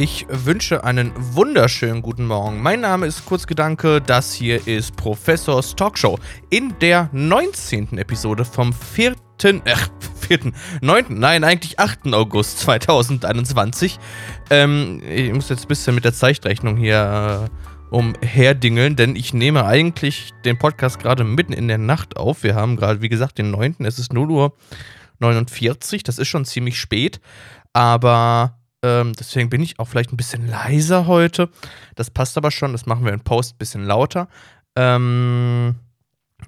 Ich wünsche einen wunderschönen guten Morgen. Mein Name ist Kurzgedanke. Das hier ist Professors Talkshow in der 19. Episode vom 4. Äh, 4. 9. Nein, eigentlich 8. August 2021. Ähm, ich muss jetzt ein bisschen mit der Zeitrechnung hier äh, umherdingeln, denn ich nehme eigentlich den Podcast gerade mitten in der Nacht auf. Wir haben gerade, wie gesagt, den 9. Es ist 0 Uhr 49. Das ist schon ziemlich spät. Aber ähm, deswegen bin ich auch vielleicht ein bisschen leiser heute. Das passt aber schon. Das machen wir in Post ein bisschen lauter. Ähm,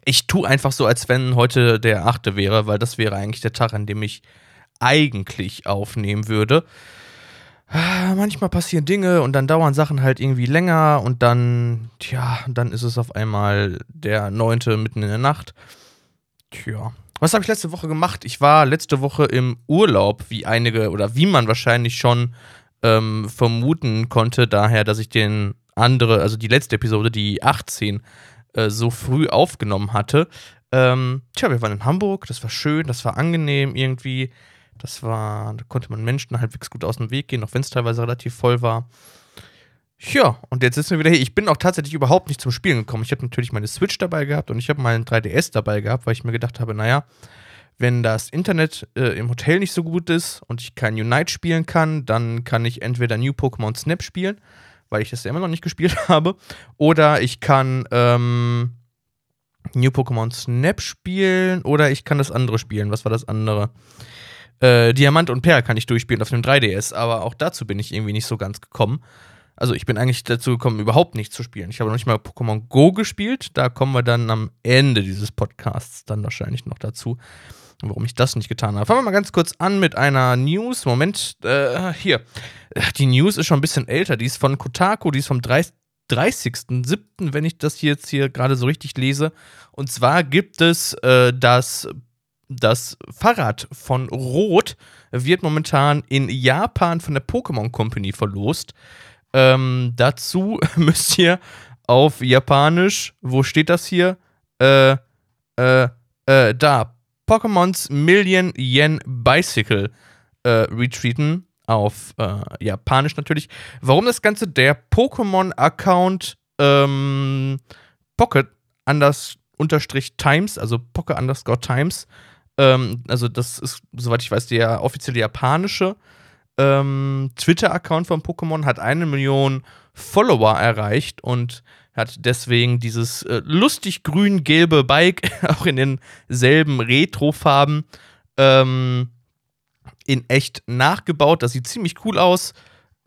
ich tue einfach so, als wenn heute der 8. wäre, weil das wäre eigentlich der Tag, an dem ich eigentlich aufnehmen würde. Ah, manchmal passieren Dinge und dann dauern Sachen halt irgendwie länger und dann, tja, dann ist es auf einmal der 9. mitten in der Nacht. Tja, was habe ich letzte Woche gemacht? Ich war letzte Woche im Urlaub, wie einige oder wie man wahrscheinlich schon ähm, vermuten konnte, daher, dass ich den andere, also die letzte Episode, die 18, äh, so früh aufgenommen hatte. Ähm, tja, wir waren in Hamburg, das war schön, das war angenehm irgendwie. Das war, da konnte man Menschen halbwegs gut aus dem Weg gehen, auch wenn es teilweise relativ voll war. Ja, und jetzt sitzen wir wieder hier. Ich bin auch tatsächlich überhaupt nicht zum Spielen gekommen. Ich habe natürlich meine Switch dabei gehabt und ich habe meinen 3DS dabei gehabt, weil ich mir gedacht habe, naja, wenn das Internet äh, im Hotel nicht so gut ist und ich kein Unite spielen kann, dann kann ich entweder New Pokémon Snap spielen, weil ich das ja immer noch nicht gespielt habe, oder ich kann ähm, New Pokémon Snap spielen oder ich kann das andere spielen. Was war das andere? Äh, Diamant und Perl kann ich durchspielen auf dem 3DS, aber auch dazu bin ich irgendwie nicht so ganz gekommen. Also ich bin eigentlich dazu gekommen, überhaupt nicht zu spielen. Ich habe noch nicht mal Pokémon Go gespielt. Da kommen wir dann am Ende dieses Podcasts dann wahrscheinlich noch dazu, warum ich das nicht getan habe. Fangen wir mal ganz kurz an mit einer News. Moment, äh, hier. Die News ist schon ein bisschen älter. Die ist von Kotaku, die ist vom 30. 30.07., wenn ich das jetzt hier gerade so richtig lese. Und zwar gibt es äh, das, das Fahrrad von Rot, wird momentan in Japan von der Pokémon Company verlost. Ähm, dazu müsst ihr auf Japanisch, wo steht das hier? Äh, äh, äh, da. Pokémons Million Yen Bicycle äh, retreaten. Auf äh, Japanisch natürlich. Warum das Ganze? Der Pokémon-Account ähm, Pocket anders unterstrich Times, also Pocket underscore Times. Ähm, also, das ist, soweit ich weiß, der offizielle japanische ähm, Twitter-Account von Pokémon hat eine Million Follower erreicht und hat deswegen dieses äh, lustig grün-gelbe Bike auch in denselben Retro-Farben ähm, in echt nachgebaut. Das sieht ziemlich cool aus.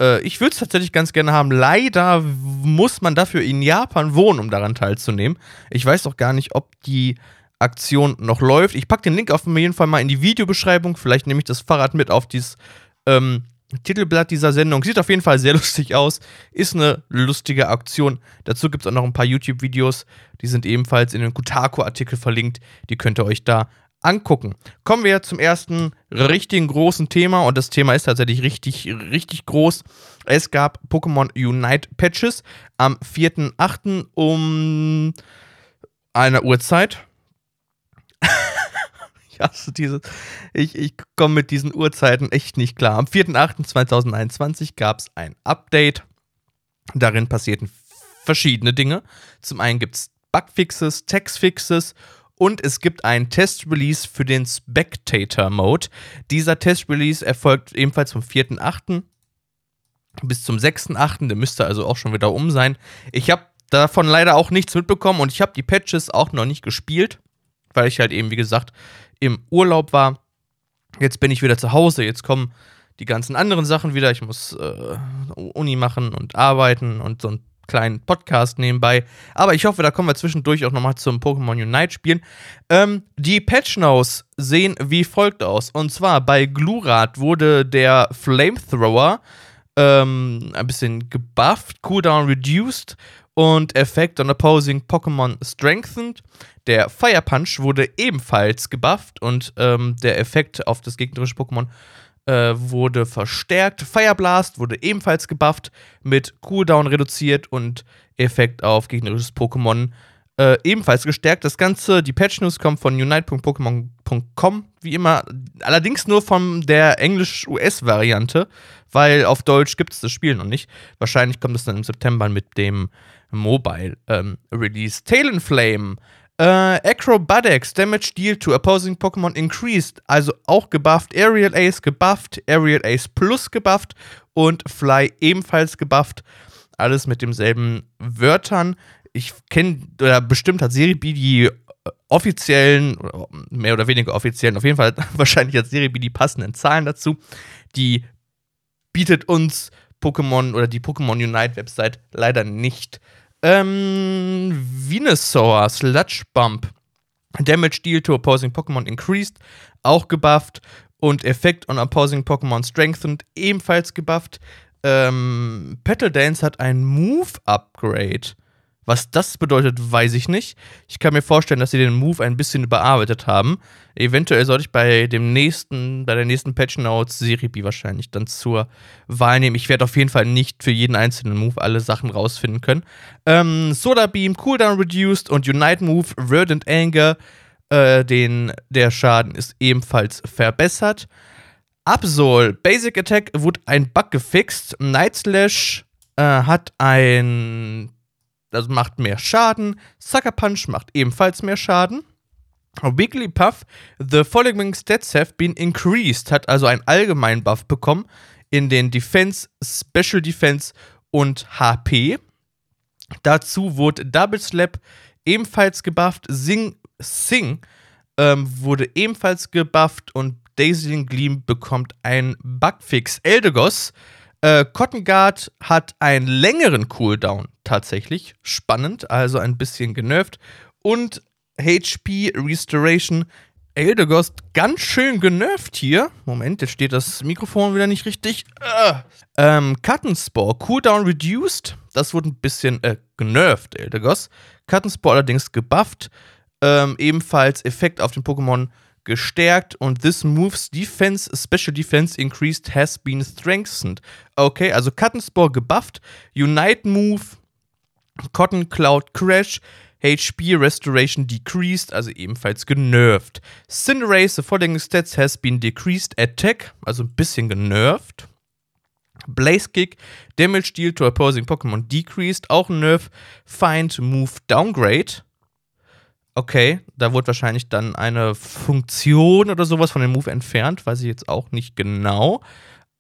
Äh, ich würde es tatsächlich ganz gerne haben. Leider muss man dafür in Japan wohnen, um daran teilzunehmen. Ich weiß auch gar nicht, ob die Aktion noch läuft. Ich packe den Link auf jeden Fall mal in die Videobeschreibung. Vielleicht nehme ich das Fahrrad mit auf dieses ähm, Titelblatt dieser Sendung. Sieht auf jeden Fall sehr lustig aus. Ist eine lustige Aktion. Dazu gibt es auch noch ein paar YouTube-Videos. Die sind ebenfalls in den Kotaku-Artikel verlinkt. Die könnt ihr euch da angucken. Kommen wir zum ersten richtigen großen Thema. Und das Thema ist tatsächlich richtig, richtig groß. Es gab Pokémon Unite Patches am 4.8. um einer Uhrzeit ich hasse dieses. Ich, ich komme mit diesen Uhrzeiten echt nicht klar. Am 4.8.2021 gab es ein Update. Darin passierten verschiedene Dinge. Zum einen gibt es Bugfixes, Textfixes und es gibt einen Test-Release für den Spectator-Mode. Dieser Test-Release erfolgt ebenfalls vom 4.8. bis zum 6.8. Der müsste also auch schon wieder um sein. Ich habe davon leider auch nichts mitbekommen und ich habe die Patches auch noch nicht gespielt, weil ich halt eben, wie gesagt, im Urlaub war. Jetzt bin ich wieder zu Hause, jetzt kommen die ganzen anderen Sachen wieder. Ich muss äh, Uni machen und arbeiten und so einen kleinen Podcast nebenbei. Aber ich hoffe, da kommen wir zwischendurch auch nochmal zum Pokémon Unite spielen. Ähm, die Patch Notes sehen wie folgt aus. Und zwar bei Glurat wurde der Flamethrower ähm, ein bisschen gebufft, Cooldown reduced und Effect on Opposing Pokémon strengthened. Der Fire Punch wurde ebenfalls gebufft und ähm, der Effekt auf das gegnerische Pokémon äh, wurde verstärkt. Fire Blast wurde ebenfalls gebufft, mit Cooldown reduziert und Effekt auf gegnerisches Pokémon äh, ebenfalls gestärkt. Das Ganze, die Patch News kommt von unite.pokémon.com, wie immer. Allerdings nur von der Englisch-US-Variante, weil auf Deutsch gibt es das Spiel noch nicht. Wahrscheinlich kommt es dann im September mit dem Mobile-Release. Ähm, Talonflame. Äh, Acrobatics, Damage Deal to Opposing Pokémon increased, also auch gebufft. Aerial Ace gebufft, Aerial Ace Plus gebufft und Fly ebenfalls gebufft. Alles mit demselben Wörtern ich kenne, oder bestimmt hat Serie-B die äh, offiziellen, mehr oder weniger offiziellen, auf jeden Fall wahrscheinlich hat Serie-B die passenden Zahlen dazu. Die bietet uns Pokémon oder die Pokémon Unite Website leider nicht. Ähm, Venusaur, Sludge Bump, Damage Deal to Opposing Pokémon increased, auch gebufft. Und Effekt on Opposing Pokémon strengthened, ebenfalls gebufft. Ähm, Petal Dance hat ein Move-Upgrade. Was das bedeutet, weiß ich nicht. Ich kann mir vorstellen, dass sie den Move ein bisschen überarbeitet haben. Eventuell sollte ich bei dem nächsten, bei der nächsten Patch Notes B wahrscheinlich dann zur Wahl nehmen. Ich werde auf jeden Fall nicht für jeden einzelnen Move alle Sachen rausfinden können. Ähm, Solar Beam, Cooldown Reduced und Unite Move, Verdant Anger. Äh, den, der Schaden ist ebenfalls verbessert. Absol, Basic Attack wurde ein Bug gefixt. Night Slash äh, hat ein also macht mehr Schaden. Sucker Punch macht ebenfalls mehr Schaden. Wigglypuff, the following stats have been increased, hat also einen allgemeinen Buff bekommen in den Defense, Special Defense und HP. Dazu wurde Double Slap ebenfalls gebufft. Sing, Sing ähm, wurde ebenfalls gebufft und Daisy Gleam bekommt einen Bugfix. Eldegoss Cotton Guard hat einen längeren Cooldown tatsächlich. Spannend, also ein bisschen genervt. Und HP Restoration. Eldegost ganz schön genervt hier. Moment, jetzt steht das Mikrofon wieder nicht richtig. Äh. Ähm, Cuttenspore, Cooldown reduced. Das wurde ein bisschen äh, genervt, Eldegoss. Cuttenspore allerdings gebufft. Ähm, ebenfalls Effekt auf den Pokémon gestärkt und this moves defense, special defense increased has been strengthened. Okay, also Cuttenspore gebufft, Unite Move, Cotton Cloud Crash, HP Restoration decreased, also ebenfalls genervt. Cinderace, the following stats has been decreased attack, also ein bisschen genervt. Blaze Kick, Damage Deal to opposing Pokémon decreased, auch ein Nerf. Find Move Downgrade, Okay, da wurde wahrscheinlich dann eine Funktion oder sowas von dem Move entfernt, weiß ich jetzt auch nicht genau.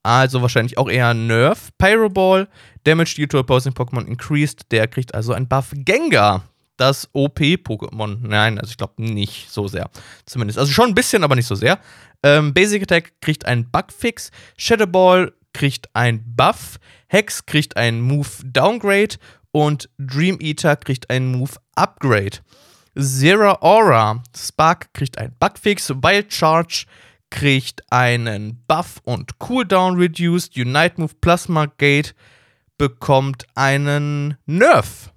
Also wahrscheinlich auch eher Nerf. Pyroball, Damage due to opposing Pokémon increased. Der kriegt also ein Buff. Gengar, das OP-Pokémon. Nein, also ich glaube nicht so sehr. Zumindest. Also schon ein bisschen, aber nicht so sehr. Ähm, Basic Attack kriegt einen Bugfix. Shadowball kriegt ein Buff. Hex kriegt einen Move Downgrade. Und Dream Eater kriegt einen Move Upgrade. Zera Aura. Spark kriegt einen Bugfix. Wild Charge kriegt einen Buff und Cooldown reduced. Unite Move Plasma Gate bekommt einen Nerf.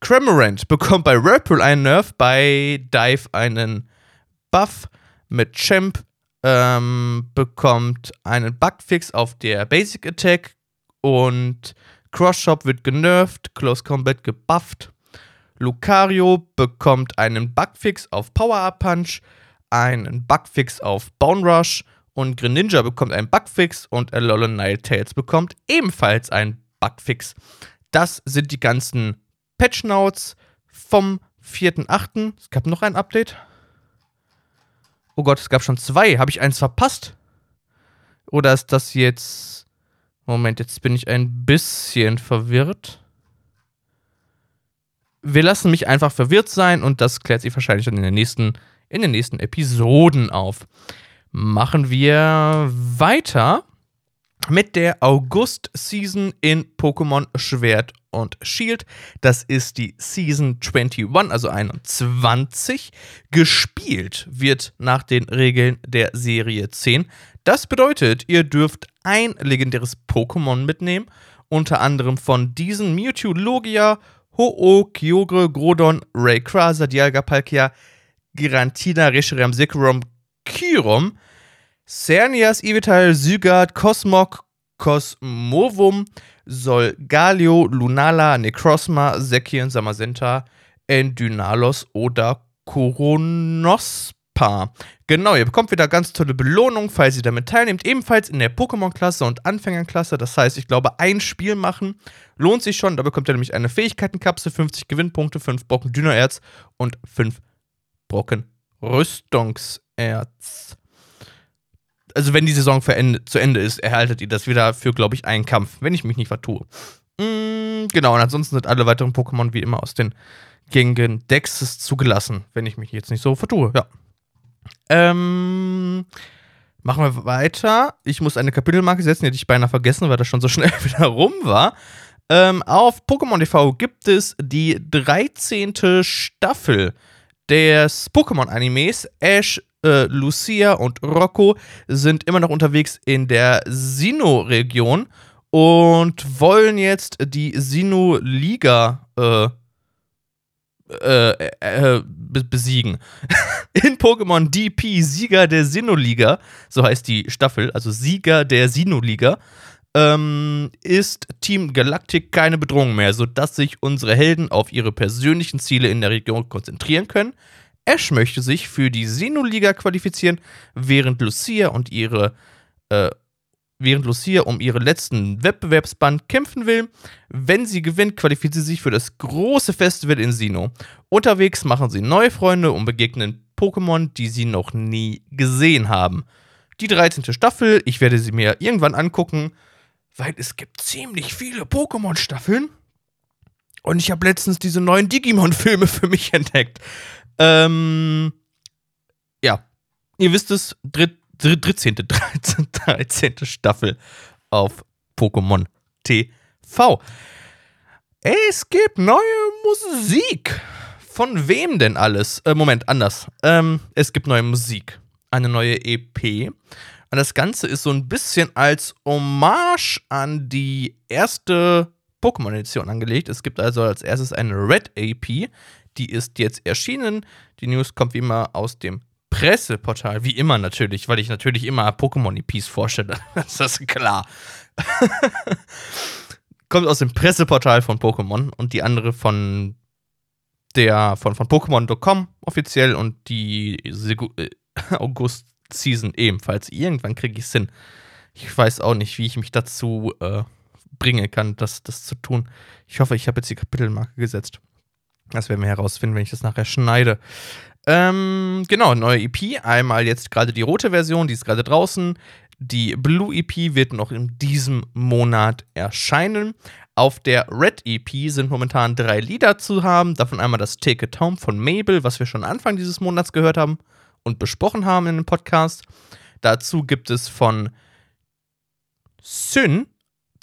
Cramorant bekommt bei Whirlpool einen Nerf, bei Dive einen Buff. Mit Champ ähm, bekommt einen Bugfix auf der Basic Attack und Cross Shop wird genervt, Close Combat gebufft. Lucario bekommt einen Bugfix auf Power-Up Punch, einen Bugfix auf Bone Rush und Greninja bekommt einen Bugfix und Alolan Ninetales bekommt ebenfalls einen Bugfix. Das sind die ganzen Patch Notes vom 4.8. Es gab noch ein Update. Oh Gott, es gab schon zwei. Habe ich eins verpasst? Oder ist das jetzt. Moment, jetzt bin ich ein bisschen verwirrt wir lassen mich einfach verwirrt sein und das klärt sich wahrscheinlich dann in den nächsten, in den nächsten Episoden auf. Machen wir weiter mit der August-Season in Pokémon Schwert und Shield. Das ist die Season 21, also 21. Gespielt wird nach den Regeln der Serie 10. Das bedeutet, ihr dürft ein legendäres Pokémon mitnehmen, unter anderem von diesen Mewtwo Logia Ho-Oh, Kyogre, Grodon, Rayquaza, Dialga, Palkia, Girantina, Reshiram, Zekrom, Kyrom, Cernias, Ivital, Zygarde, Cosmog, Cosmovum, Solgaleo, Lunala, Necrosma, Zekien, Samazenta, Endynalos oder Koronospa. Genau, ihr bekommt wieder ganz tolle Belohnungen, falls ihr damit teilnehmt. Ebenfalls in der Pokémon-Klasse und Anfängerklasse. Das heißt, ich glaube, ein Spiel machen lohnt sich schon. Da bekommt ihr nämlich eine Fähigkeitenkapsel, 50 Gewinnpunkte, 5 Brocken Dyniererz und 5 Brocken Rüstungserz. Also, wenn die Saison zu Ende ist, erhaltet ihr das wieder für, glaube ich, einen Kampf, wenn ich mich nicht vertue. Mm, genau, und ansonsten sind alle weiteren Pokémon wie immer aus den gängigen Dexes zugelassen, wenn ich mich jetzt nicht so vertue. Ja. Ähm, machen wir weiter. Ich muss eine Kapitelmarke setzen, die hätte ich beinahe vergessen, weil das schon so schnell wieder rum war. Ähm, auf Pokémon TV gibt es die 13. Staffel des Pokémon-Animes. Ash, äh, Lucia und Rocco sind immer noch unterwegs in der Sinnoh-Region und wollen jetzt die Sinnoh-Liga äh, äh, äh, besiegen. In Pokémon DP, Sieger der Sinnoh-Liga, so heißt die Staffel, also Sieger der Sinnoh-Liga, ähm, ist Team Galactic keine Bedrohung mehr, sodass sich unsere Helden auf ihre persönlichen Ziele in der Region konzentrieren können. Ash möchte sich für die Sinnoh-Liga qualifizieren, während Lucia und ihre äh, während Lucia um ihren letzten Wettbewerbsband kämpfen will. Wenn sie gewinnt, qualifiziert sie sich für das große Festival in Sino. Unterwegs machen sie neue Freunde und begegnen Pokémon, die sie noch nie gesehen haben. Die 13. Staffel, ich werde sie mir irgendwann angucken, weil es gibt ziemlich viele Pokémon-Staffeln. Und ich habe letztens diese neuen Digimon-Filme für mich entdeckt. Ähm, ja, ihr wisst es, dritt, 13. 13. 13. Staffel auf Pokémon TV. Es gibt neue Musik. Von wem denn alles? Äh, Moment, anders. Ähm, es gibt neue Musik. Eine neue EP. Und das Ganze ist so ein bisschen als Hommage an die erste Pokémon-Edition angelegt. Es gibt also als erstes eine Red EP. Die ist jetzt erschienen. Die News kommt wie immer aus dem Presseportal, wie immer natürlich, weil ich natürlich immer Pokémon-EPs vorstelle. das ist klar. Kommt aus dem Presseportal von Pokémon und die andere von der von, von Pokémon.com offiziell und die äh, August-Season ebenfalls. Irgendwann kriege ich es hin. Ich weiß auch nicht, wie ich mich dazu äh, bringen kann, das, das zu tun. Ich hoffe, ich habe jetzt die Kapitelmarke gesetzt. Das werden wir herausfinden, wenn ich das nachher schneide. Ähm, genau, neue EP. Einmal jetzt gerade die rote Version, die ist gerade draußen. Die Blue EP wird noch in diesem Monat erscheinen. Auf der Red EP sind momentan drei Lieder zu haben. Davon einmal das Take It Home von Mabel, was wir schon Anfang dieses Monats gehört haben und besprochen haben in dem Podcast. Dazu gibt es von Syn,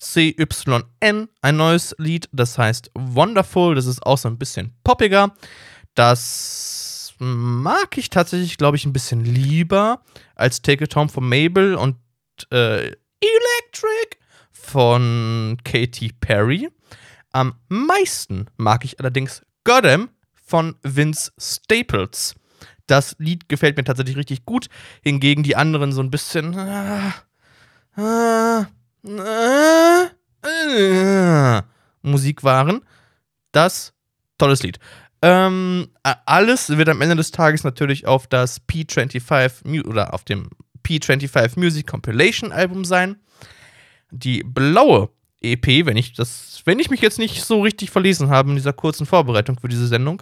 CYN, ein neues Lied, das heißt Wonderful. Das ist auch so ein bisschen poppiger. Das mag ich tatsächlich, glaube ich, ein bisschen lieber als Take It Home von Mabel und äh, Electric von Katy Perry. Am meisten mag ich allerdings Goddam von Vince Staples. Das Lied gefällt mir tatsächlich richtig gut, hingegen die anderen so ein bisschen äh, äh, äh, Musik waren. Das tolles Lied. Ähm, alles wird am Ende des Tages natürlich auf das P25 oder auf dem P25 Music Compilation Album sein. Die blaue EP, wenn ich das, wenn ich mich jetzt nicht so richtig verlesen habe in dieser kurzen Vorbereitung für diese Sendung,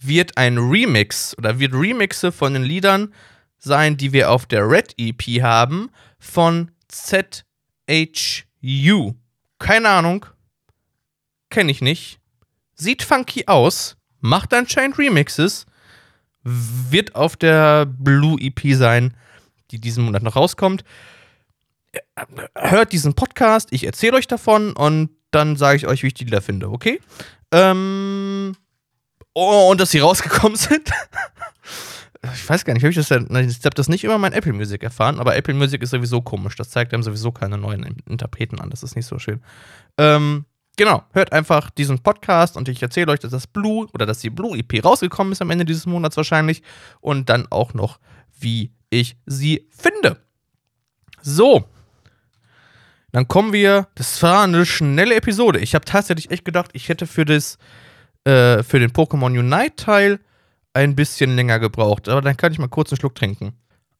wird ein Remix oder wird Remixe von den Liedern sein, die wir auf der Red EP haben, von ZHU. Keine Ahnung. Kenne ich nicht sieht funky aus, macht anscheinend Remixes, wird auf der Blue EP sein, die diesen Monat noch rauskommt. Hört diesen Podcast, ich erzähle euch davon und dann sage ich euch, wie ich die Lieder finde, okay? Ähm, oh, und dass sie rausgekommen sind. ich weiß gar nicht, habe ich das ich habe das nicht über mein Apple Music erfahren, aber Apple Music ist sowieso komisch. Das zeigt einem sowieso keine neuen Interpreten an. Das ist nicht so schön. Ähm, Genau, hört einfach diesen Podcast und ich erzähle euch, dass das Blue oder dass die Blue EP rausgekommen ist am Ende dieses Monats wahrscheinlich und dann auch noch, wie ich sie finde. So, dann kommen wir. Das war eine schnelle Episode. Ich habe tatsächlich echt gedacht, ich hätte für das äh, für den Pokémon Unite Teil ein bisschen länger gebraucht. Aber dann kann ich mal kurz einen Schluck trinken.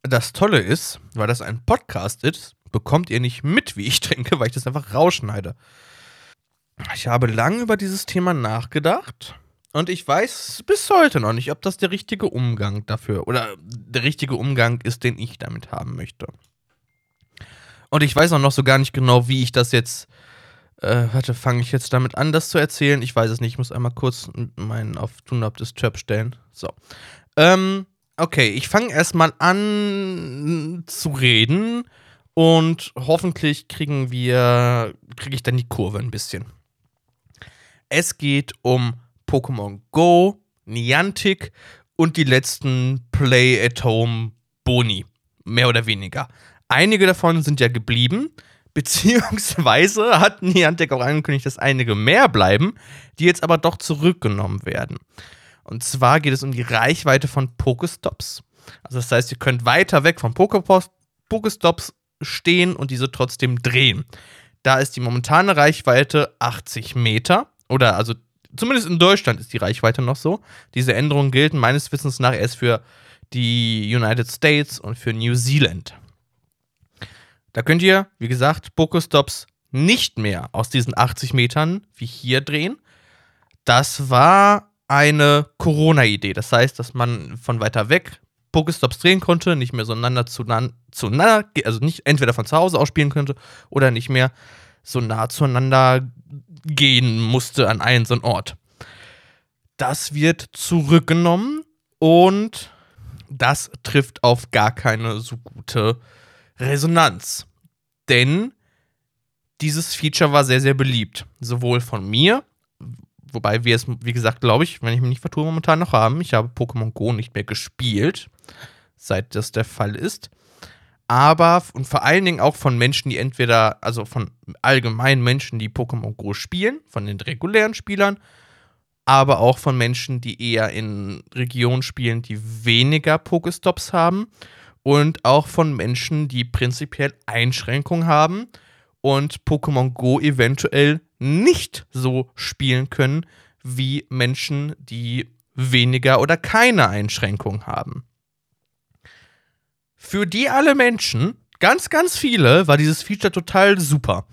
Das Tolle ist, weil das ein Podcast ist, bekommt ihr nicht mit, wie ich trinke, weil ich das einfach rausschneide. Ich habe lange über dieses Thema nachgedacht und ich weiß bis heute noch nicht, ob das der richtige Umgang dafür oder der richtige Umgang ist, den ich damit haben möchte. Und ich weiß auch noch so gar nicht genau, wie ich das jetzt. Äh, warte, fange ich jetzt damit an, das zu erzählen? Ich weiß es nicht. Ich muss einmal kurz meinen auf Tun Up Disturb stellen. So. Ähm, okay, ich fange erstmal an zu reden und hoffentlich kriegen wir, kriege ich dann die Kurve ein bisschen. Es geht um Pokémon Go, Niantic und die letzten Play at Home Boni. Mehr oder weniger. Einige davon sind ja geblieben, beziehungsweise hat Niantic auch angekündigt, dass einige mehr bleiben, die jetzt aber doch zurückgenommen werden. Und zwar geht es um die Reichweite von Pokestops. Also das heißt, ihr könnt weiter weg von Pokestops stehen und diese trotzdem drehen. Da ist die momentane Reichweite 80 Meter. Oder also zumindest in Deutschland ist die Reichweite noch so. Diese Änderungen gelten meines Wissens nach erst für die United States und für New Zealand. Da könnt ihr, wie gesagt, Pokestops nicht mehr aus diesen 80 Metern wie hier drehen. Das war eine Corona-Idee. Das heißt, dass man von weiter weg Pokestops drehen konnte, nicht mehr so einander zueinander, also nicht entweder von zu Hause aus spielen könnte oder nicht mehr so nah zueinander gehen musste an einen so einen Ort. Das wird zurückgenommen und das trifft auf gar keine so gute Resonanz. Denn dieses Feature war sehr, sehr beliebt. Sowohl von mir, wobei wir es, wie gesagt, glaube ich, wenn ich mich nicht vertue, momentan noch haben. Ich habe Pokémon Go nicht mehr gespielt, seit das der Fall ist. Aber und vor allen Dingen auch von Menschen, die entweder, also von allgemeinen Menschen, die Pokémon Go spielen, von den regulären Spielern, aber auch von Menschen, die eher in Regionen spielen, die weniger Pokestops haben und auch von Menschen, die prinzipiell Einschränkungen haben und Pokémon Go eventuell nicht so spielen können wie Menschen, die weniger oder keine Einschränkungen haben. Für die alle Menschen, ganz, ganz viele, war dieses Feature total super.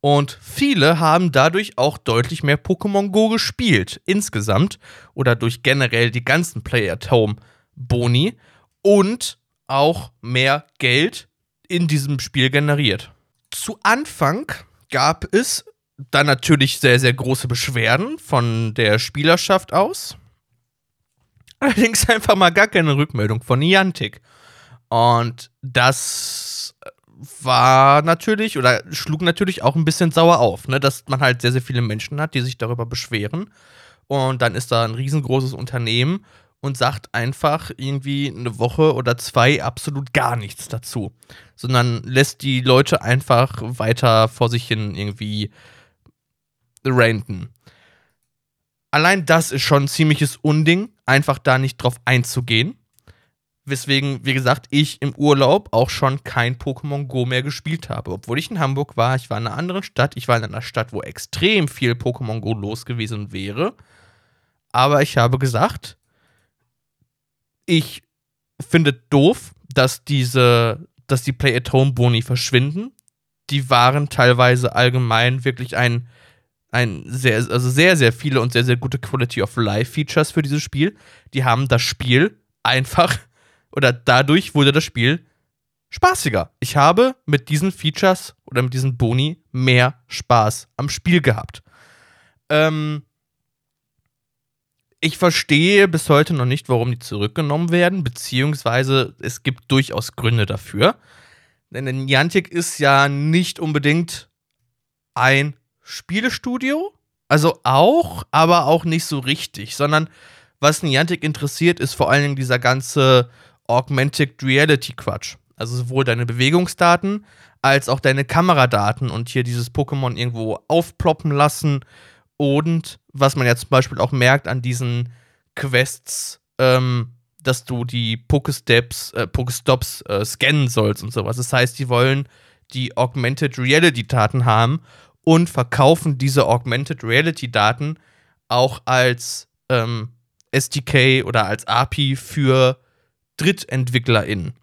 Und viele haben dadurch auch deutlich mehr Pokémon Go gespielt, insgesamt, oder durch generell die ganzen Play at Home Boni. Und auch mehr Geld in diesem Spiel generiert. Zu Anfang gab es dann natürlich sehr, sehr große Beschwerden von der Spielerschaft aus. Allerdings einfach mal gar keine Rückmeldung von Niantic. Und das war natürlich oder schlug natürlich auch ein bisschen sauer auf, ne? dass man halt sehr, sehr viele Menschen hat, die sich darüber beschweren. Und dann ist da ein riesengroßes Unternehmen und sagt einfach irgendwie eine Woche oder zwei absolut gar nichts dazu, sondern lässt die Leute einfach weiter vor sich hin irgendwie ranten. Allein das ist schon ein ziemliches Unding, einfach da nicht drauf einzugehen. Weswegen, wie gesagt, ich im Urlaub auch schon kein Pokémon Go mehr gespielt habe. Obwohl ich in Hamburg war, ich war in einer anderen Stadt, ich war in einer Stadt, wo extrem viel Pokémon Go los gewesen wäre. Aber ich habe gesagt, ich finde doof, dass diese, dass die Play-at-Home-Boni verschwinden. Die waren teilweise allgemein wirklich ein, ein sehr, also sehr, sehr viele und sehr, sehr gute Quality of Life Features für dieses Spiel. Die haben das Spiel einfach, oder dadurch wurde das Spiel spaßiger. Ich habe mit diesen Features oder mit diesen Boni mehr Spaß am Spiel gehabt. Ähm, ich verstehe bis heute noch nicht, warum die zurückgenommen werden, beziehungsweise es gibt durchaus Gründe dafür. Denn Niantic ist ja nicht unbedingt ein Spielestudio, also auch, aber auch nicht so richtig, sondern was Niantic interessiert, ist vor allen Dingen dieser ganze Augmented Reality Quatsch. Also sowohl deine Bewegungsdaten als auch deine Kameradaten und hier dieses Pokémon irgendwo aufploppen lassen und was man ja zum Beispiel auch merkt an diesen Quests, ähm, dass du die Pokestops, äh, Pokestops äh, scannen sollst und sowas. Das heißt, die wollen die Augmented Reality Daten haben und verkaufen diese Augmented Reality Daten auch als ähm, SDK oder als API für DrittentwicklerInnen.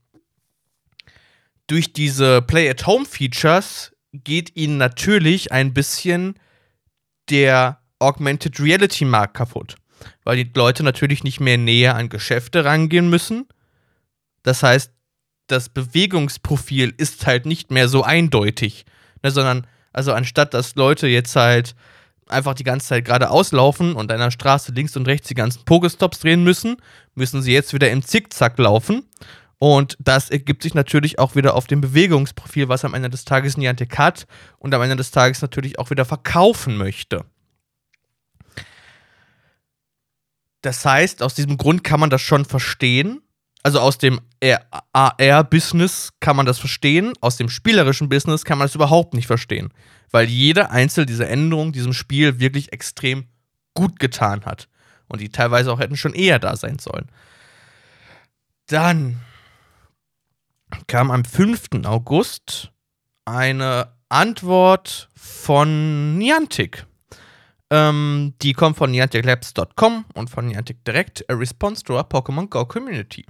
Durch diese Play-at-Home-Features geht ihnen natürlich ein bisschen der Augmented Reality-Markt kaputt, weil die Leute natürlich nicht mehr näher an Geschäfte rangehen müssen. Das heißt, das Bewegungsprofil ist halt nicht mehr so eindeutig, ne, sondern also anstatt dass Leute jetzt halt einfach die ganze Zeit geradeaus laufen und an der Straße links und rechts die ganzen Pokestops drehen müssen, müssen sie jetzt wieder im Zickzack laufen. Und das ergibt sich natürlich auch wieder auf dem Bewegungsprofil, was am Ende des Tages Niantic hat und am Ende des Tages natürlich auch wieder verkaufen möchte. Das heißt, aus diesem Grund kann man das schon verstehen. Also aus dem AR-Business kann man das verstehen, aus dem spielerischen Business kann man das überhaupt nicht verstehen weil jede einzelne dieser Änderungen diesem Spiel wirklich extrem gut getan hat. Und die teilweise auch hätten schon eher da sein sollen. Dann kam am 5. August eine Antwort von Niantic. Ähm, die kommt von nianticlabs.com und von Niantic Direct, a response to our Pokémon Go community.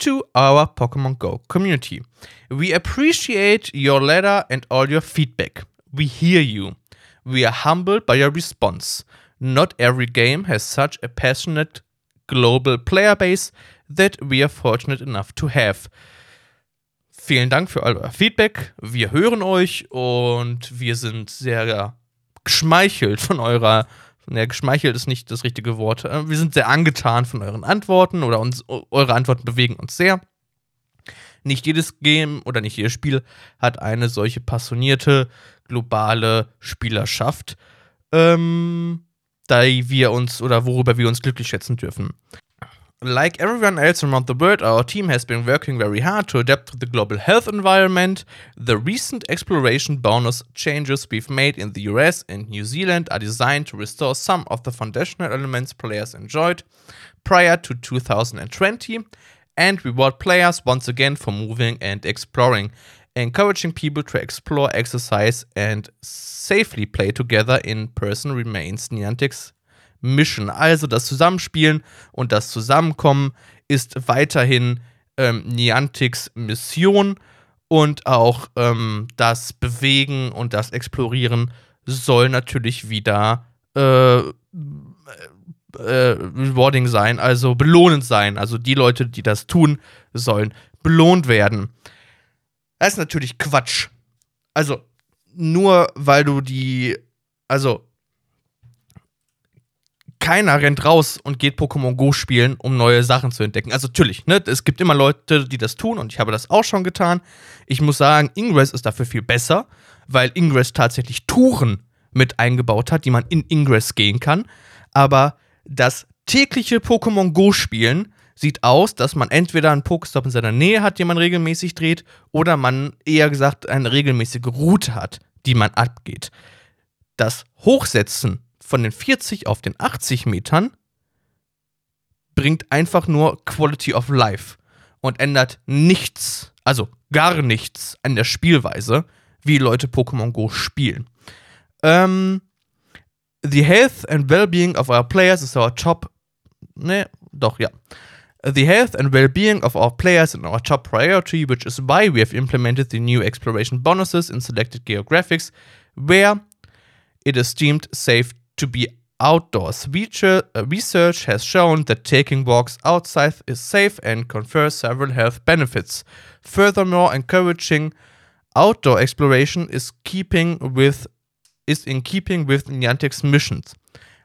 To our Pokémon Go community. We appreciate your letter and all your feedback. We hear you. We are humbled by your response. Not every game has such a passionate global player base that we are fortunate enough to have. Vielen Dank für euer Feedback. Wir hören euch und wir sind sehr geschmeichelt von eurer. Ja, geschmeichelt ist nicht das richtige Wort. Äh, wir sind sehr angetan von euren Antworten oder uns, eure Antworten bewegen uns sehr. Nicht jedes Game oder nicht jedes Spiel hat eine solche passionierte, globale Spielerschaft, ähm, da wir uns oder worüber wir uns glücklich schätzen dürfen. Like everyone else around the world, our team has been working very hard to adapt to the global health environment. The recent exploration bonus changes we've made in the US and New Zealand are designed to restore some of the foundational elements players enjoyed prior to 2020 and reward players once again for moving and exploring, encouraging people to explore, exercise, and safely play together in person remains Niantic's Mission. Also das Zusammenspielen und das Zusammenkommen ist weiterhin ähm, Niantics Mission und auch ähm, das Bewegen und das Explorieren soll natürlich wieder äh, äh, rewarding sein, also belohnend sein. Also die Leute, die das tun, sollen belohnt werden. Das ist natürlich Quatsch. Also nur weil du die, also keiner rennt raus und geht Pokémon Go spielen, um neue Sachen zu entdecken. Also natürlich, ne, es gibt immer Leute, die das tun und ich habe das auch schon getan. Ich muss sagen, Ingress ist dafür viel besser, weil Ingress tatsächlich Touren mit eingebaut hat, die man in Ingress gehen kann. Aber das tägliche Pokémon Go spielen sieht aus, dass man entweder einen Pokestop in seiner Nähe hat, den man regelmäßig dreht, oder man eher gesagt eine regelmäßige Route hat, die man abgeht. Das Hochsetzen von den 40 auf den 80 Metern bringt einfach nur Quality of Life und ändert nichts, also gar nichts an der Spielweise, wie Leute Pokémon Go spielen. Ähm, The health and well-being of our players is our top. Ne, doch, ja. The health and well-being of our players is our top priority, which is why we have implemented the new exploration bonuses in selected geographics, where it is deemed safe to be outdoors. Uh, research has shown that taking walks outside is safe and confers several health benefits. Furthermore, encouraging outdoor exploration is keeping with is in keeping with Niantic's missions.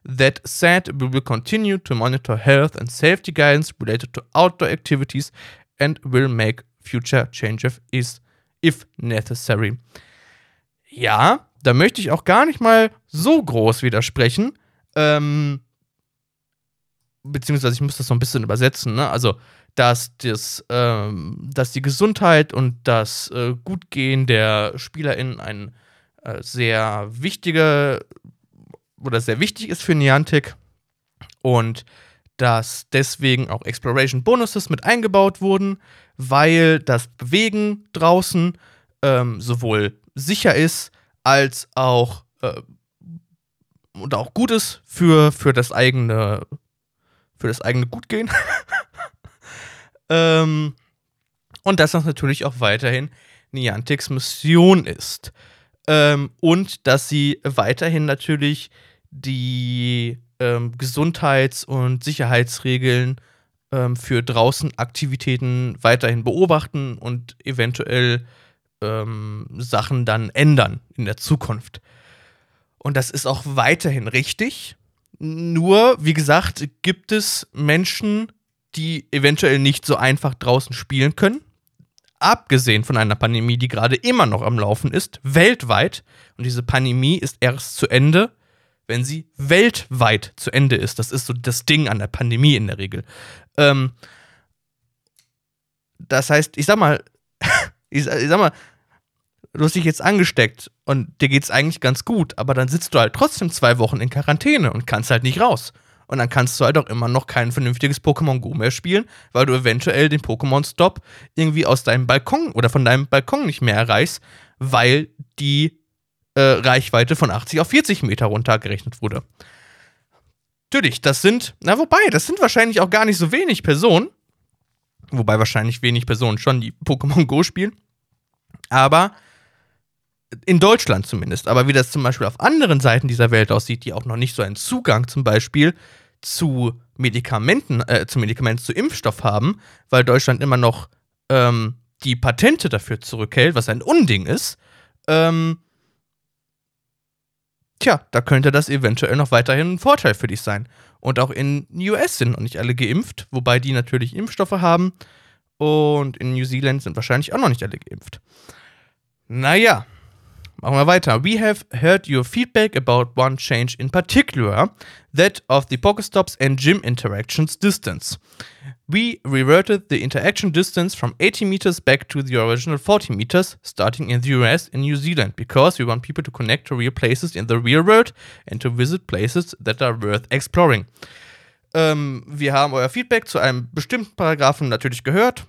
That said, we will continue to monitor health and safety guidance related to outdoor activities and will make future changes if necessary. Ja, da möchte ich auch gar nicht mal so groß widersprechen. Ähm, beziehungsweise ich muss das so ein bisschen übersetzen, ne? Also, dass, das, ähm, dass die Gesundheit und das äh, Gutgehen der SpielerInnen ein äh, sehr wichtige oder sehr wichtig ist für Niantic und dass deswegen auch Exploration Bonuses mit eingebaut wurden, weil das Bewegen draußen ähm, sowohl sicher ist als auch äh, und auch gut ist für, für das eigene, für das eigene Gutgehen. ähm, und dass das natürlich auch weiterhin Niantics Mission ist. Ähm, und dass sie weiterhin natürlich die ähm, Gesundheits- und Sicherheitsregeln ähm, für draußen Aktivitäten weiterhin beobachten und eventuell ähm, Sachen dann ändern in der Zukunft. Und das ist auch weiterhin richtig. Nur, wie gesagt, gibt es Menschen, die eventuell nicht so einfach draußen spielen können. Abgesehen von einer Pandemie, die gerade immer noch am Laufen ist, weltweit. Und diese Pandemie ist erst zu Ende, wenn sie weltweit zu Ende ist. Das ist so das Ding an der Pandemie in der Regel. Ähm, das heißt, ich sag mal, ich, sag mal, du hast dich jetzt angesteckt und dir geht's eigentlich ganz gut, aber dann sitzt du halt trotzdem zwei Wochen in Quarantäne und kannst halt nicht raus. Und dann kannst du halt auch immer noch kein vernünftiges Pokémon Go mehr spielen, weil du eventuell den Pokémon Stop irgendwie aus deinem Balkon oder von deinem Balkon nicht mehr erreichst, weil die äh, Reichweite von 80 auf 40 Meter runtergerechnet wurde. Natürlich, das sind, na wobei, das sind wahrscheinlich auch gar nicht so wenig Personen. Wobei wahrscheinlich wenig Personen schon die Pokémon Go spielen. Aber in Deutschland zumindest. Aber wie das zum Beispiel auf anderen Seiten dieser Welt aussieht, die auch noch nicht so einen Zugang zum Beispiel zu Medikamenten, äh, zu Medikamenten, zu Impfstoff haben, weil Deutschland immer noch ähm, die Patente dafür zurückhält, was ein Unding ist, ähm, tja, da könnte das eventuell noch weiterhin ein Vorteil für dich sein. Und auch in US sind noch nicht alle geimpft, wobei die natürlich Impfstoffe haben. Und in New Zealand sind wahrscheinlich auch noch nicht alle geimpft. Naja, machen wir weiter. We have heard your feedback about one change in particular, that of the Pokestops and gym interactions distance. We reverted the interaction distance from 80 meters back to the original 40 meters, starting in the US and New Zealand, because we want people to connect to real places in the real world and to visit places that are worth exploring. Ähm, wir haben euer Feedback zu einem bestimmten Paragraphen natürlich gehört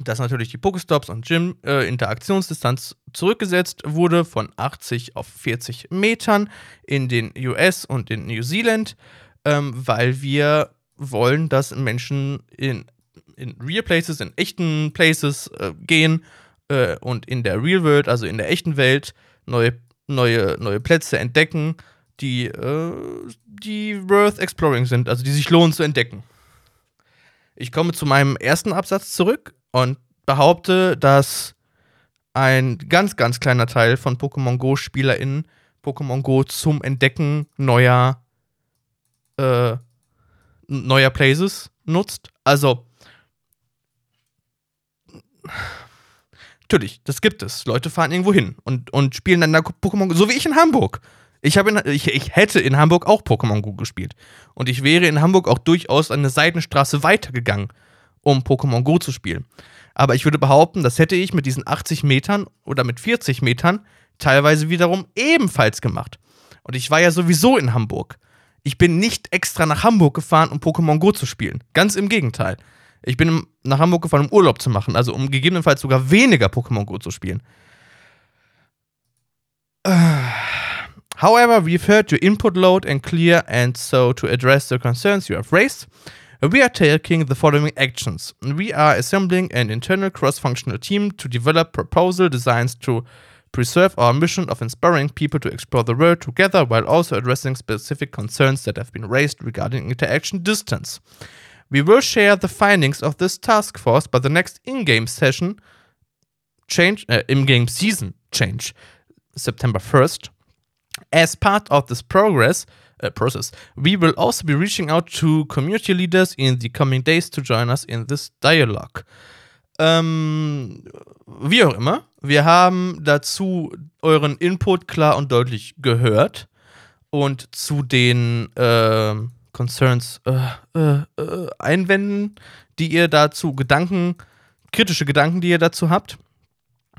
dass natürlich die Pokestops und Gym-Interaktionsdistanz äh, zurückgesetzt wurde von 80 auf 40 Metern in den US und in New Zealand, ähm, weil wir wollen, dass Menschen in, in Real Places, in echten Places äh, gehen äh, und in der Real World, also in der echten Welt, neue, neue, neue Plätze entdecken, die, äh, die worth exploring sind, also die sich lohnen zu entdecken. Ich komme zu meinem ersten Absatz zurück und behaupte, dass ein ganz, ganz kleiner Teil von Pokémon Go-SpielerInnen Pokémon Go zum Entdecken neuer, äh, neuer Places nutzt. Also, natürlich, das gibt es. Leute fahren irgendwo hin und, und spielen dann da Pokémon Go, so wie ich in Hamburg. Ich, in, ich, ich hätte in Hamburg auch Pokémon Go gespielt. Und ich wäre in Hamburg auch durchaus eine Seitenstraße weitergegangen um Pokémon Go zu spielen. Aber ich würde behaupten, das hätte ich mit diesen 80 Metern oder mit 40 Metern teilweise wiederum ebenfalls gemacht. Und ich war ja sowieso in Hamburg. Ich bin nicht extra nach Hamburg gefahren, um Pokémon Go zu spielen. Ganz im Gegenteil. Ich bin nach Hamburg gefahren, um Urlaub zu machen, also um gegebenenfalls sogar weniger Pokémon Go zu spielen. However, we've heard your input load and clear, and so to address the concerns you have raised, We are taking the following actions. We are assembling an internal cross functional team to develop proposal designs to preserve our mission of inspiring people to explore the world together while also addressing specific concerns that have been raised regarding interaction distance. We will share the findings of this task force by the next in game session change, uh, in game season change, September 1st. As part of this progress, uh, process. We will also be reaching out to community leaders in the coming days to join us in this dialogue. Ähm, wie auch immer, wir haben dazu euren Input klar und deutlich gehört und zu den äh, Concerns, äh, äh, Einwänden, die ihr dazu, Gedanken, kritische Gedanken, die ihr dazu habt.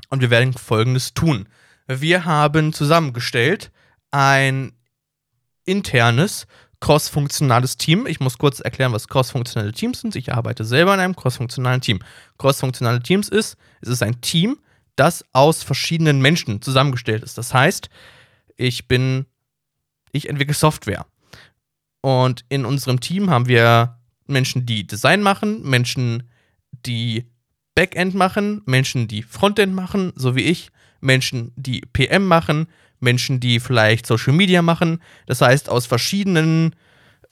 Und wir werden folgendes tun. Wir haben zusammengestellt ein internes crossfunktionales Team. Ich muss kurz erklären, was crossfunktionale Teams sind. Ich arbeite selber in einem crossfunktionalen Team. Crossfunktionale Teams ist, es ist ein Team, das aus verschiedenen Menschen zusammengestellt ist. Das heißt, ich bin ich entwickle Software. Und in unserem Team haben wir Menschen, die Design machen, Menschen, die Backend machen, Menschen, die Frontend machen, so wie ich, Menschen, die PM machen, Menschen, die vielleicht Social Media machen. Das heißt, aus verschiedenen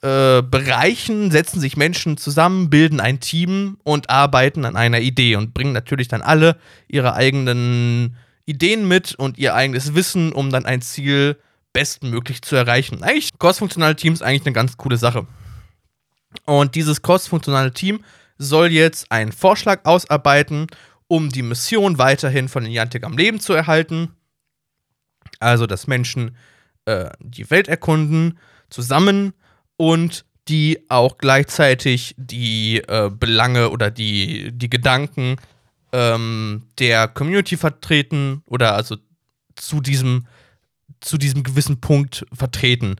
äh, Bereichen setzen sich Menschen zusammen, bilden ein Team und arbeiten an einer Idee und bringen natürlich dann alle ihre eigenen Ideen mit und ihr eigenes Wissen, um dann ein Ziel bestmöglich zu erreichen. Eigentlich crossfunktionale Teams eigentlich eine ganz coole Sache. Und dieses crossfunktionale Team soll jetzt einen Vorschlag ausarbeiten, um die Mission weiterhin von Niantic am Leben zu erhalten. Also, dass Menschen äh, die Welt erkunden, zusammen und die auch gleichzeitig die äh, Belange oder die, die Gedanken ähm, der Community vertreten oder also zu diesem, zu diesem gewissen Punkt vertreten.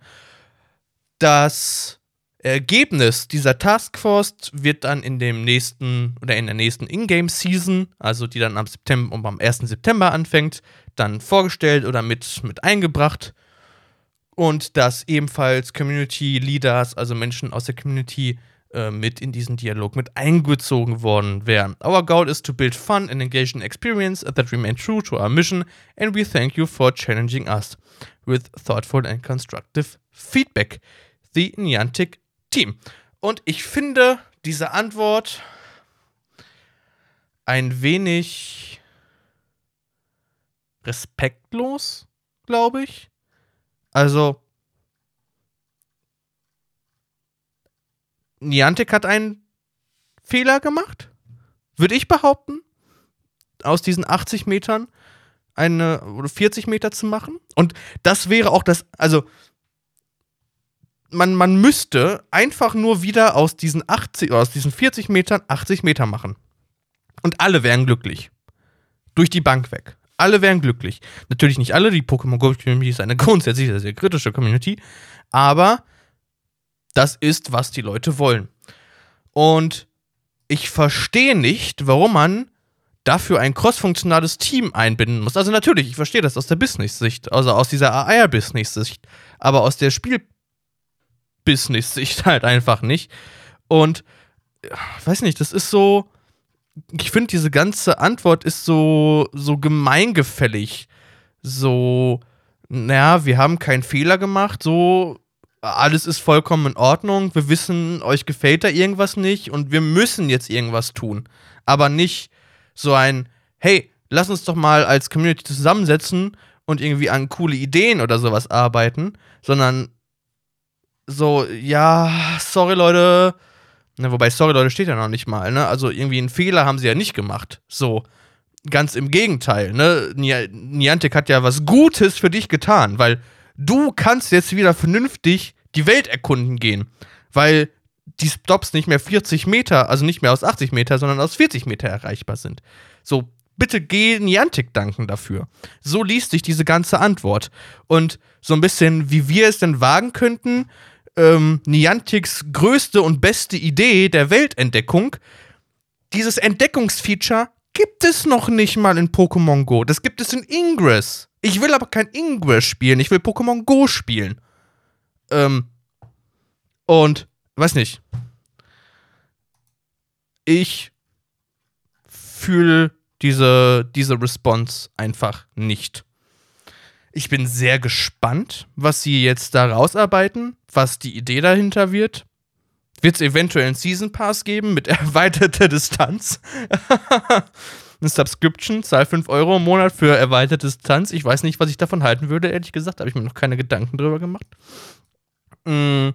Das Ergebnis dieser Taskforce wird dann in dem nächsten oder in der nächsten Ingame-Season, also die dann am September um am 1. September anfängt, dann vorgestellt oder mit, mit eingebracht. Und dass ebenfalls Community Leaders, also Menschen aus der Community, äh, mit in diesen Dialog mit eingezogen worden wären. Our goal is to build fun and engaging experience that remain true to our mission, and we thank you for challenging us with thoughtful and constructive feedback. The Niantic Team. Und ich finde diese Antwort ein wenig respektlos, glaube ich. Also, Niantic hat einen Fehler gemacht, würde ich behaupten, aus diesen 80 Metern eine oder 40 Meter zu machen. Und das wäre auch das, also man, man müsste einfach nur wieder aus diesen 80, aus diesen 40 Metern 80 Meter machen. Und alle wären glücklich. Durch die Bank weg. Alle wären glücklich. Natürlich nicht alle, die Pokémon Go Community ist eine grundsätzlich sehr, sehr kritische Community, aber das ist, was die Leute wollen. Und ich verstehe nicht, warum man dafür ein crossfunktionales Team einbinden muss. Also natürlich, ich verstehe das aus der Business-Sicht, also aus dieser AR-Business-Sicht, aber aus der Spiel- Business-Sicht halt einfach nicht. Und weiß nicht, das ist so. Ich finde, diese ganze Antwort ist so, so gemeingefällig. So, naja, wir haben keinen Fehler gemacht, so, alles ist vollkommen in Ordnung. Wir wissen, euch gefällt da irgendwas nicht und wir müssen jetzt irgendwas tun. Aber nicht so ein, hey, lass uns doch mal als Community zusammensetzen und irgendwie an coole Ideen oder sowas arbeiten, sondern so, ja, sorry Leute. Ne, wobei, sorry Leute steht ja noch nicht mal, ne? Also irgendwie einen Fehler haben sie ja nicht gemacht. So, ganz im Gegenteil, ne? Niantic hat ja was Gutes für dich getan, weil du kannst jetzt wieder vernünftig die Welt erkunden gehen. Weil die Stops nicht mehr 40 Meter, also nicht mehr aus 80 Meter, sondern aus 40 Meter erreichbar sind. So, bitte geh Niantic danken dafür. So liest sich diese ganze Antwort. Und so ein bisschen, wie wir es denn wagen könnten, ähm, Niantics größte und beste Idee der Weltentdeckung. Dieses Entdeckungsfeature gibt es noch nicht mal in Pokémon Go. Das gibt es in Ingress. Ich will aber kein Ingress spielen, ich will Pokémon Go spielen. Ähm, und, weiß nicht. Ich fühle diese, diese Response einfach nicht. Ich bin sehr gespannt, was sie jetzt da rausarbeiten, was die Idee dahinter wird. Wird es eventuell einen Season Pass geben mit erweiterter Distanz? Eine Subscription, zahl 5 Euro im Monat für erweiterte Distanz. Ich weiß nicht, was ich davon halten würde, ehrlich gesagt. Habe ich mir noch keine Gedanken drüber gemacht. Mhm.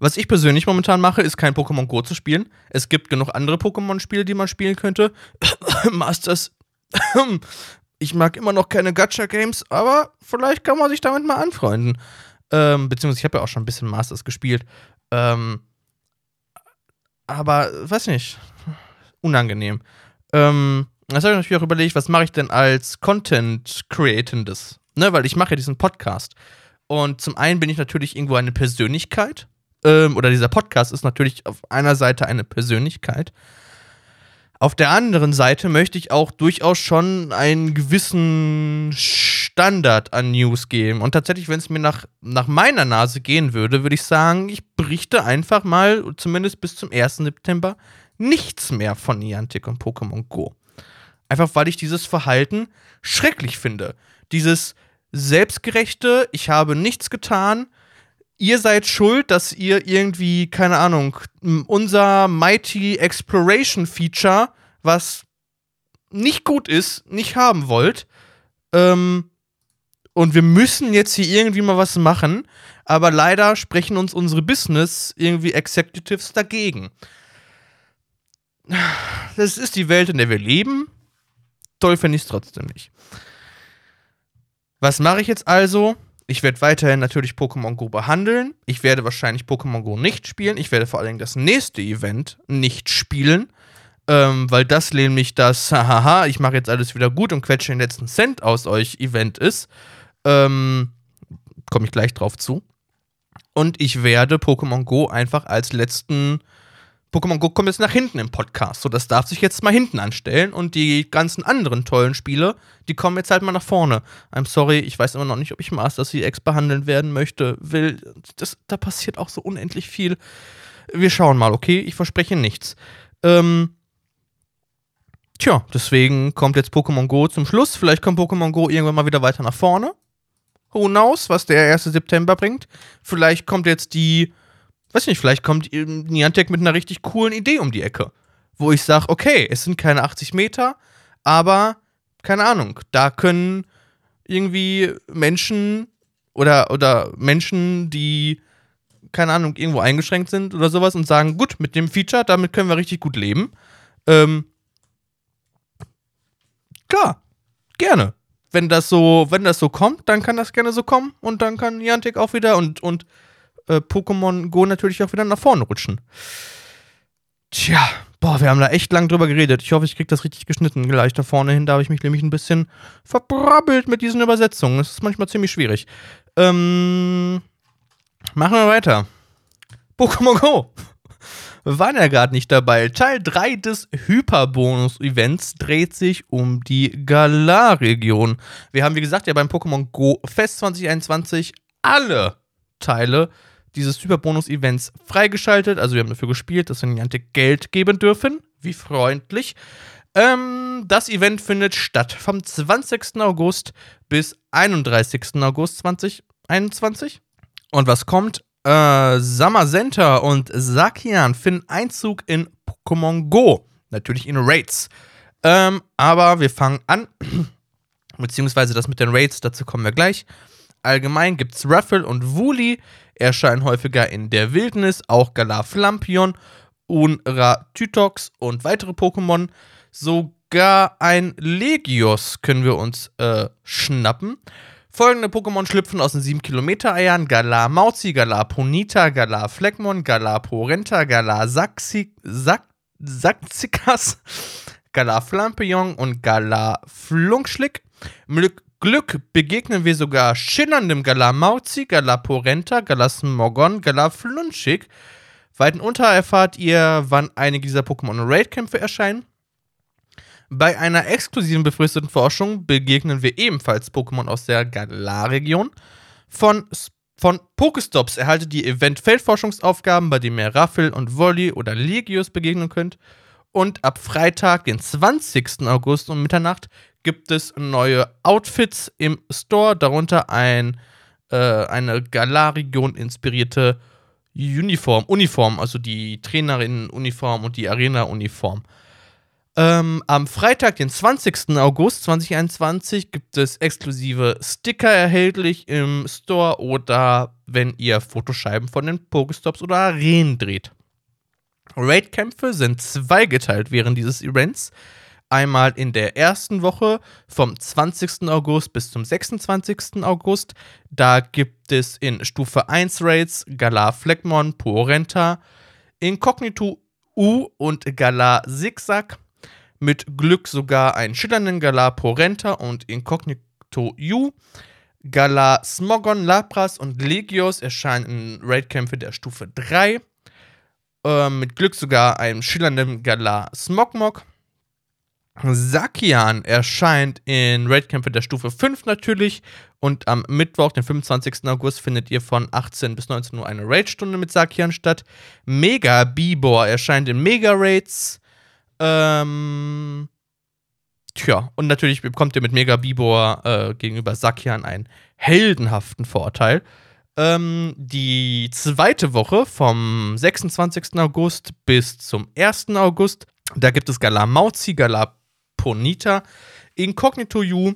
Was ich persönlich momentan mache, ist kein Pokémon Go zu spielen. Es gibt genug andere Pokémon-Spiele, die man spielen könnte. Masters ich mag immer noch keine Gacha-Games, aber vielleicht kann man sich damit mal anfreunden. Ähm, beziehungsweise ich habe ja auch schon ein bisschen Masters gespielt. Ähm, aber, weiß nicht, unangenehm. Ähm, jetzt habe ich natürlich auch überlegt, was mache ich denn als Content-Createndes? Ne, weil ich mache ja diesen Podcast. Und zum einen bin ich natürlich irgendwo eine Persönlichkeit. Ähm, oder dieser Podcast ist natürlich auf einer Seite eine Persönlichkeit. Auf der anderen Seite möchte ich auch durchaus schon einen gewissen Standard an News geben. Und tatsächlich, wenn es mir nach, nach meiner Nase gehen würde, würde ich sagen, ich berichte einfach mal, zumindest bis zum 1. September, nichts mehr von Niantic und Pokémon Go. Einfach weil ich dieses Verhalten schrecklich finde. Dieses selbstgerechte, ich habe nichts getan, ihr seid schuld, dass ihr irgendwie, keine Ahnung, unser Mighty Exploration Feature, was nicht gut ist, nicht haben wollt. Ähm, und wir müssen jetzt hier irgendwie mal was machen. Aber leider sprechen uns unsere Business irgendwie Executives dagegen. Das ist die Welt, in der wir leben. Toll finde ich es trotzdem nicht. Was mache ich jetzt also? Ich werde weiterhin natürlich Pokémon Go behandeln. Ich werde wahrscheinlich Pokémon Go nicht spielen. Ich werde vor allem das nächste Event nicht spielen. Ähm, weil das nämlich das, haha, ich mache jetzt alles wieder gut und quetsche den letzten Cent aus euch Event ist. Ähm, Komme ich gleich drauf zu. Und ich werde Pokémon Go einfach als letzten Pokémon Go kommt jetzt nach hinten im Podcast. So, das darf sich jetzt mal hinten anstellen. Und die ganzen anderen tollen Spiele, die kommen jetzt halt mal nach vorne. I'm sorry, ich weiß immer noch nicht, ob ich Master CX behandeln werden möchte, will. Das, da passiert auch so unendlich viel. Wir schauen mal, okay? Ich verspreche nichts. Ähm. Tja, deswegen kommt jetzt Pokémon Go zum Schluss. Vielleicht kommt Pokémon Go irgendwann mal wieder weiter nach vorne. Who knows, was der 1. September bringt. Vielleicht kommt jetzt die weiß nicht, vielleicht kommt Niantic mit einer richtig coolen Idee um die Ecke. Wo ich sage, okay, es sind keine 80 Meter, aber keine Ahnung, da können irgendwie Menschen oder, oder Menschen, die, keine Ahnung, irgendwo eingeschränkt sind oder sowas und sagen, gut, mit dem Feature, damit können wir richtig gut leben. Ähm, klar, gerne. Wenn das so, wenn das so kommt, dann kann das gerne so kommen und dann kann Niantic auch wieder und, und äh, Pokémon Go natürlich auch wieder nach vorne rutschen. Tja, boah, wir haben da echt lang drüber geredet. Ich hoffe, ich kriege das richtig geschnitten. Gleich da vorne hin, da habe ich mich nämlich ein bisschen verbrabbelt mit diesen Übersetzungen. Das ist manchmal ziemlich schwierig. Ähm, machen wir weiter. Pokémon Go. Waren ja gerade nicht dabei. Teil 3 des Hyperbonus-Events dreht sich um die Galar-Region. Wir haben, wie gesagt, ja beim Pokémon Go Fest 2021 alle Teile dieses Hyperbonus-Events freigeschaltet. Also wir haben dafür gespielt, dass wir Niantic Geld geben dürfen. Wie freundlich. Ähm, das Event findet statt vom 20. August bis 31. August 2021. Und was kommt? Äh, Summer Center und Sakian finden Einzug in Pokémon Go. Natürlich in Raids. Ähm, aber wir fangen an. Beziehungsweise das mit den Raids, dazu kommen wir gleich. Allgemein gibt es Ruffle und Wooly, erscheinen häufiger in der Wildnis, auch Galar Flampion, Unra Tytox und weitere Pokémon. Sogar ein Legios können wir uns äh, schnappen. Folgende Pokémon schlüpfen aus den 7 Kilometer Eiern: Galar Mauzi, Galar Ponita, Galar Fleckmon, Galar Porenta, Galar Saxikas, Galar Flampion und Galar Flunkschlick. Mit Glück begegnen wir sogar schillerndem Galamauzi, Galaporenta, Galasmogon, Galaflunschig. Weiten unter erfahrt ihr, wann einige dieser Pokémon Raid-Kämpfe erscheinen. Bei einer exklusiven befristeten Forschung begegnen wir ebenfalls Pokémon aus der Galar-Region. Von, von Pokestops erhaltet ihr Event-Feldforschungsaufgaben, bei denen ihr Raffel und Volley oder Legios begegnen könnt. Und ab Freitag, den 20. August um Mitternacht, gibt es neue Outfits im Store, darunter ein, äh, eine Galar-Region inspirierte Uniform, Uniform, also die Trainerinnen-Uniform und die Arena-Uniform. Ähm, am Freitag, den 20. August 2021, gibt es exklusive Sticker erhältlich im Store oder wenn ihr Fotoscheiben von den Pokestops oder Arenen dreht. Raid-Kämpfe sind zweigeteilt während dieses Events einmal in der ersten Woche vom 20. August bis zum 26. August. Da gibt es in Stufe 1 Raids Galar Fleckmon, Porenta, Incognito U und Galar Zigzag. Mit Glück sogar einen schillernden Galar Porenta und Incognito U. Galar Smogon, Lapras und Legios erscheinen in Raidkämpfe der Stufe 3. Äh, mit Glück sogar einem schillernden Galar Smogmog. Sakian erscheint in Raidkämpfe der Stufe 5 natürlich. Und am Mittwoch, den 25. August, findet ihr von 18 bis 19 Uhr eine Raid-Stunde mit Sakian statt. Mega Bibor erscheint in Mega Raids. Ähm. Tja, und natürlich bekommt ihr mit Mega Bibor äh, gegenüber Sakian einen heldenhaften Vorteil. Ähm, die zweite Woche vom 26. August bis zum 1. August, da gibt es Galar Mauzi, Ponita, Incognito You,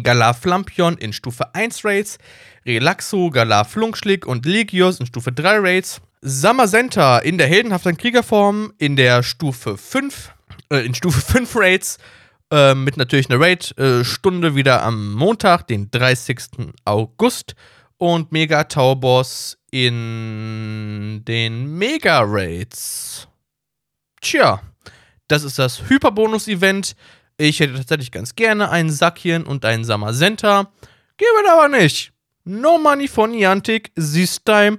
Galar Flampion in Stufe 1 Raids, Relaxo, Galar Flunkschlick und Legios in Stufe 3 Raids, Samazenta in der heldenhaften Kriegerform in der Stufe 5, äh, in Stufe 5 Raids, äh, mit natürlich einer Raid-Stunde äh, wieder am Montag, den 30. August und Mega Tauboss in den Mega Raids. Tja, das ist das Hyperbonus-Event. Ich hätte tatsächlich ganz gerne einen Sakien und einen Samazenta. Gebe aber nicht. No Money von Niantic, this time.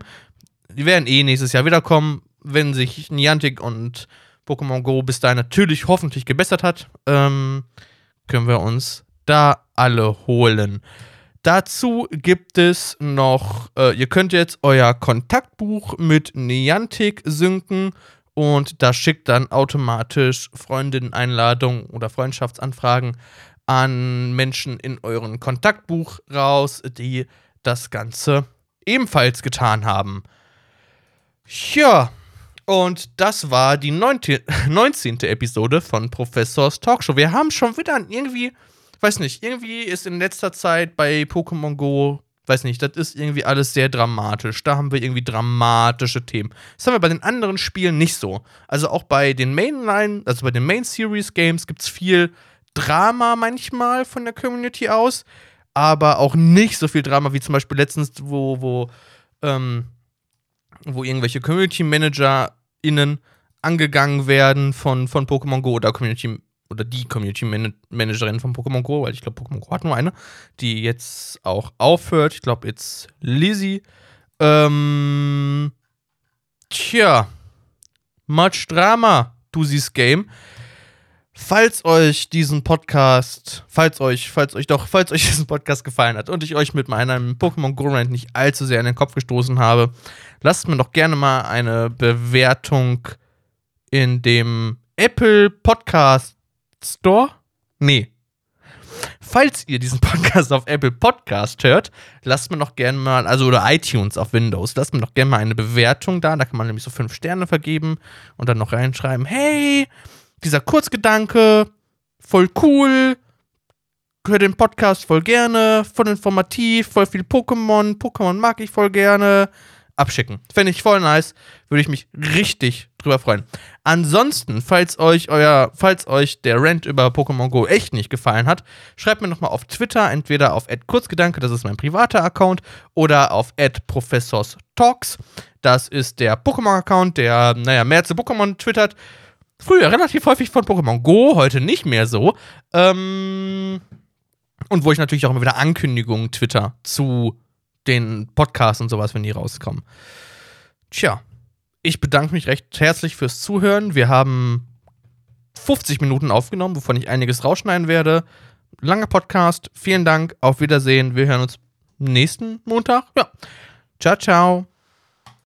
Die werden eh nächstes Jahr wiederkommen, wenn sich Niantic und Pokémon Go bis dahin natürlich hoffentlich gebessert hat. Ähm, können wir uns da alle holen. Dazu gibt es noch, äh, ihr könnt jetzt euer Kontaktbuch mit Niantic synken und das schickt dann automatisch Freundinnen-Einladungen oder Freundschaftsanfragen an Menschen in euren Kontaktbuch raus, die das Ganze ebenfalls getan haben. Ja, und das war die 19. Episode von Professors Talkshow. Wir haben schon wieder irgendwie, weiß nicht, irgendwie ist in letzter Zeit bei Pokémon Go weiß nicht, das ist irgendwie alles sehr dramatisch. Da haben wir irgendwie dramatische Themen. Das haben wir bei den anderen Spielen nicht so. Also auch bei den Mainline, also bei den Main Series Games gibt es viel Drama manchmal von der Community aus, aber auch nicht so viel Drama wie zum Beispiel letztens, wo, wo, ähm, wo irgendwelche Community ManagerInnen angegangen werden von, von Pokémon Go oder Community oder die Community Managerin von Pokémon Go, weil ich glaube, Pokémon Go hat nur eine, die jetzt auch aufhört. Ich glaube, jetzt Lizzie. Ähm, tja, much Drama, du siehst Game. Falls euch diesen Podcast, falls euch, falls euch doch, falls euch diesen Podcast gefallen hat und ich euch mit meinem Pokémon Go Rant nicht allzu sehr in den Kopf gestoßen habe, lasst mir doch gerne mal eine Bewertung in dem Apple Podcast Store? Nee. Falls ihr diesen Podcast auf Apple Podcast hört, lasst mir noch gerne mal, also oder iTunes auf Windows, lasst mir noch gerne mal eine Bewertung da. Da kann man nämlich so fünf Sterne vergeben und dann noch reinschreiben: Hey, dieser Kurzgedanke, voll cool, höre den Podcast voll gerne, voll informativ, voll viel Pokémon, Pokémon mag ich voll gerne abschicken. Fände ich voll nice. Würde ich mich richtig drüber freuen. Ansonsten, falls euch euer, falls euch der Rant über Pokémon Go echt nicht gefallen hat, schreibt mir nochmal auf Twitter, entweder auf Kurzgedanke, das ist mein privater Account, oder auf professorstalks. Das ist der Pokémon-Account, der, naja, mehr zu Pokémon twittert. Früher relativ häufig von Pokémon Go, heute nicht mehr so. Ähm, und wo ich natürlich auch immer wieder Ankündigungen twitter zu den Podcasts und sowas, wenn die rauskommen. Tja, ich bedanke mich recht herzlich fürs Zuhören. Wir haben 50 Minuten aufgenommen, wovon ich einiges rausschneiden werde. Langer Podcast. Vielen Dank. Auf Wiedersehen. Wir hören uns nächsten Montag. Ja. Ciao, ciao.